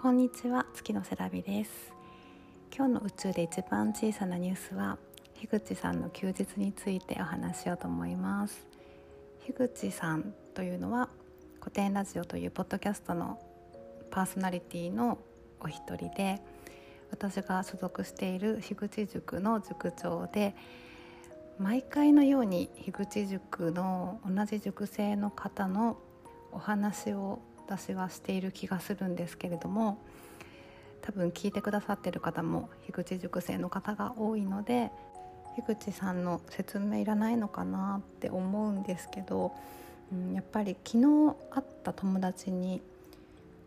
こんにちは月のセラビです。今日の宇宙で一番小さなニュースは樋口さんの休日についてお話しようと思います。樋口さんというのは古典ラジオというポッドキャストのパーソナリティのお一人で私が所属している樋口塾の塾長で毎回のように樋口塾の同じ塾生の方のお話を私はしている気がするんですけれども多分聞いてくださってる方も樋口塾生の方が多いので樋口さんの説明いらないのかなって思うんですけど、うん、やっぱり昨日会った友達に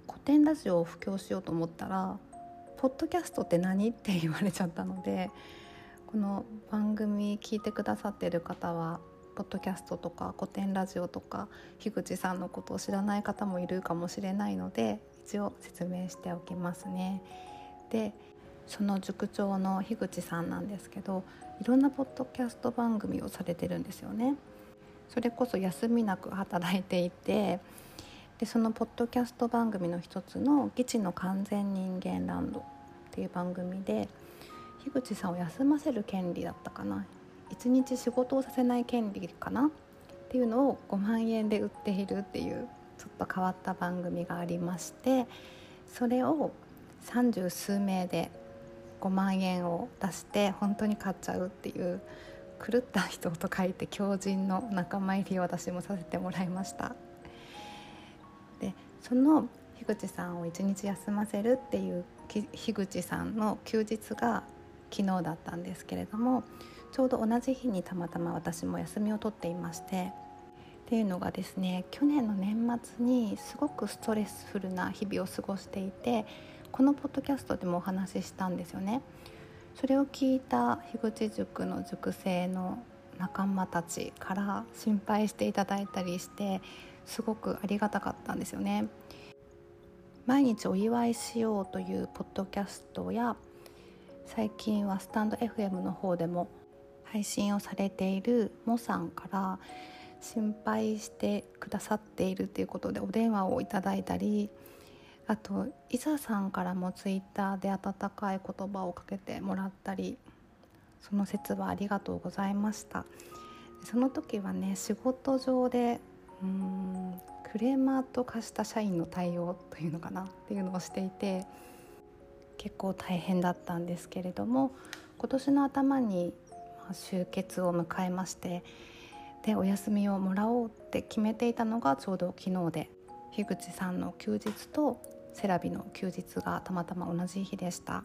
古典ラジオを布教しようと思ったら「ポッドキャストって何?」って言われちゃったのでこの番組聞いてくださってる方はポッドキャストとか古典ラジオとか樋口さんのことを知らない方もいるかもしれないので一応説明しておきますね。でその塾長の樋口さんなんですけどいろんなポッドキャスト番組をされてるんですよね。それこそ休みなく働いていてでそのポッドキャスト番組の一つの「基地の完全人間ランド」っていう番組で樋口さんを休ませる権利だったかな1日仕事をさせない権利かな？っていうのを5万円で売っているっていうちょっと変わった番組がありましてそれを三十数名で5万円を出して本当に買っちゃうっていう狂った人と書いて狂人の仲間入りを私もさせてもらいました。でその樋口さんを一日休ませるっていう樋口さんの休日が昨日だったんですけれどもちょうど同じ日にたまたま私も休みを取っていましてっていうのがですね去年の年末にすごくストレスフルな日々を過ごしていてこのポッドキャストでもお話ししたんですよね。それを聞いた樋口塾の塾生の仲間たちから心配していただいたりしてすごくありがたかったんですよね。毎日お祝いしようというポッドキャストや最近はスタンド FM の方でも配信をされているモさんから心配してくださっているということでお電話をいただいたりあと伊佐さんからもツイッターで温かい言葉をかけてもらったりその説はありがとうございました。その時はね仕事上でうんクレーマーと化した社員の対応というのかなっていうのをしていて結構大変だったんですけれども今年の頭に終結を迎えましてでお休みをもらおうって決めていたのがちょうど昨日で樋口さんの休日とセラビの休日がたまたま同じ日でした。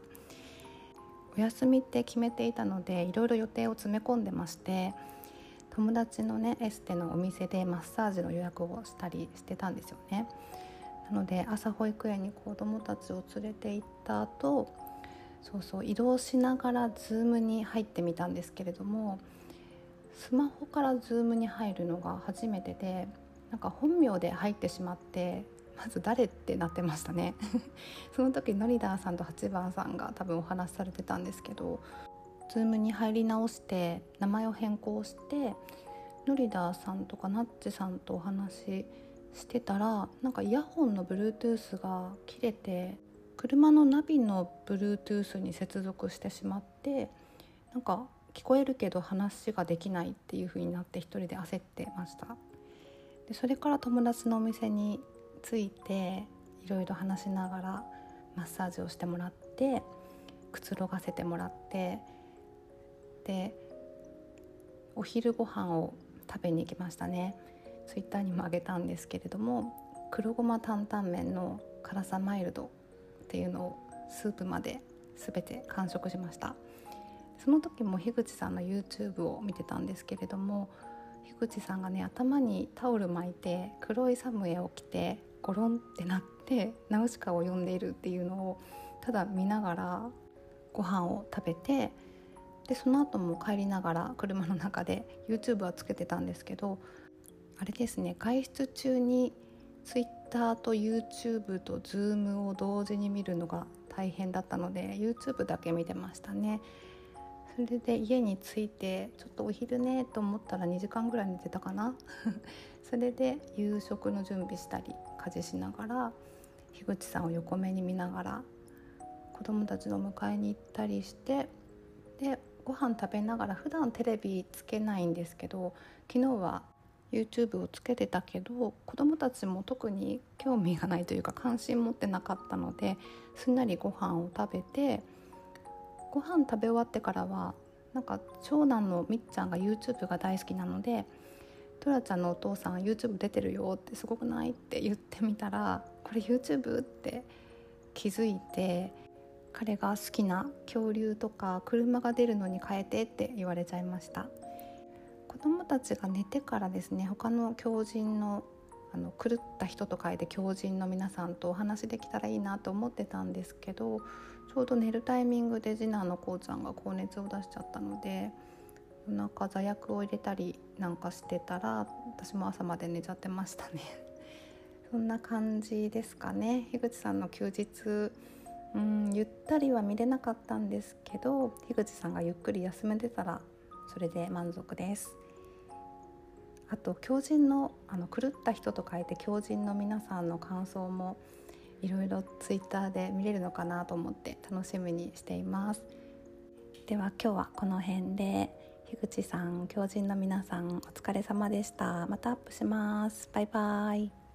お休みって決めていたのでいろいろ予定を詰め込んでまして友達のねエステのお店でマッサージの予約をしたりしてたんですよね。なので朝保育園に子どもたちを連れて行った後そうそう移動しながら Zoom に入ってみたんですけれどもスマホから Zoom に入るのが初めてでなんか本名で入ってしまってまず誰ってなってましたね。その時ノリダーさんと8番さんが多分お話しされてたんですけど Zoom に入り直して名前を変更してノリダーさんとかナッチさんとお話ししてたらなんかイヤホンの Bluetooth が切れて車のナビの Bluetooth に接続してしまってなんか聞こえるけど話ができないっていう風になって一人で焦ってました。でそれから友達のお店に着いていろいろ話しながらマッサージをしてもらってくつろがせてもらってでお昼ご飯を食べに行きましたね。ツイッターにもあげたんですけれども黒ごま担々麺の辛さマイルドっていうのをスープまで全て完食しました。その時も樋口さんの YouTube を見てたんですけれども樋口さんがね頭にタオル巻いて黒いサムエを着てゴロンってなってナウシカを呼んでいるっていうのをただ見ながらご飯を食べてでその後も帰りながら車の中で YouTube はつけてたんですけどあれですね外出中に Twitter と YouTube と Zoom を同時に見るのが大変だったので YouTube だけ見てましたね。それで家に着いてちょっとお昼ねと思ったら2時間ぐらい寝てたかな。それで夕食の準備したり家事しながら樋口さんを横目に見ながら子供たちの迎えに行ったりしてでご飯食べながら普段テレビつけないんですけど昨日は YouTube をつけてたけど子供たちも特に興味がないというか関心持ってなかったのですんなりご飯を食べてご飯食べ終わってからはなんか長男のみっちゃんが YouTube が大好きなので「トラちゃんのお父さん YouTube 出てるよ」ってすごくないって言ってみたら「これ YouTube?」って気づいて彼が好きな恐竜とか車が出るのに変えてって言われちゃいました供たちが寝てからですね他の狂人のあの狂った人と書いて狂人の皆さんとお話できたらいいなと思ってたんですけどちょうど寝るタイミングで次男のこうちゃんが高熱を出しちゃったのでお腹座薬を入れたりなんかしてたら私も朝まで寝ちゃってましたね。そんな感じですかね。樋口さんの休日うんゆったりは見れなかったんですけど樋口さんがゆっくり休めてたらそれで満足です。あと狂人のあの狂った人と書いて狂人の皆さんの感想もいろいろツイッターで見れるのかなと思って楽しみにしています。では今日はこの辺で。樋口さん狂人の皆さんお疲れ様でした。またアップします。バイバイ。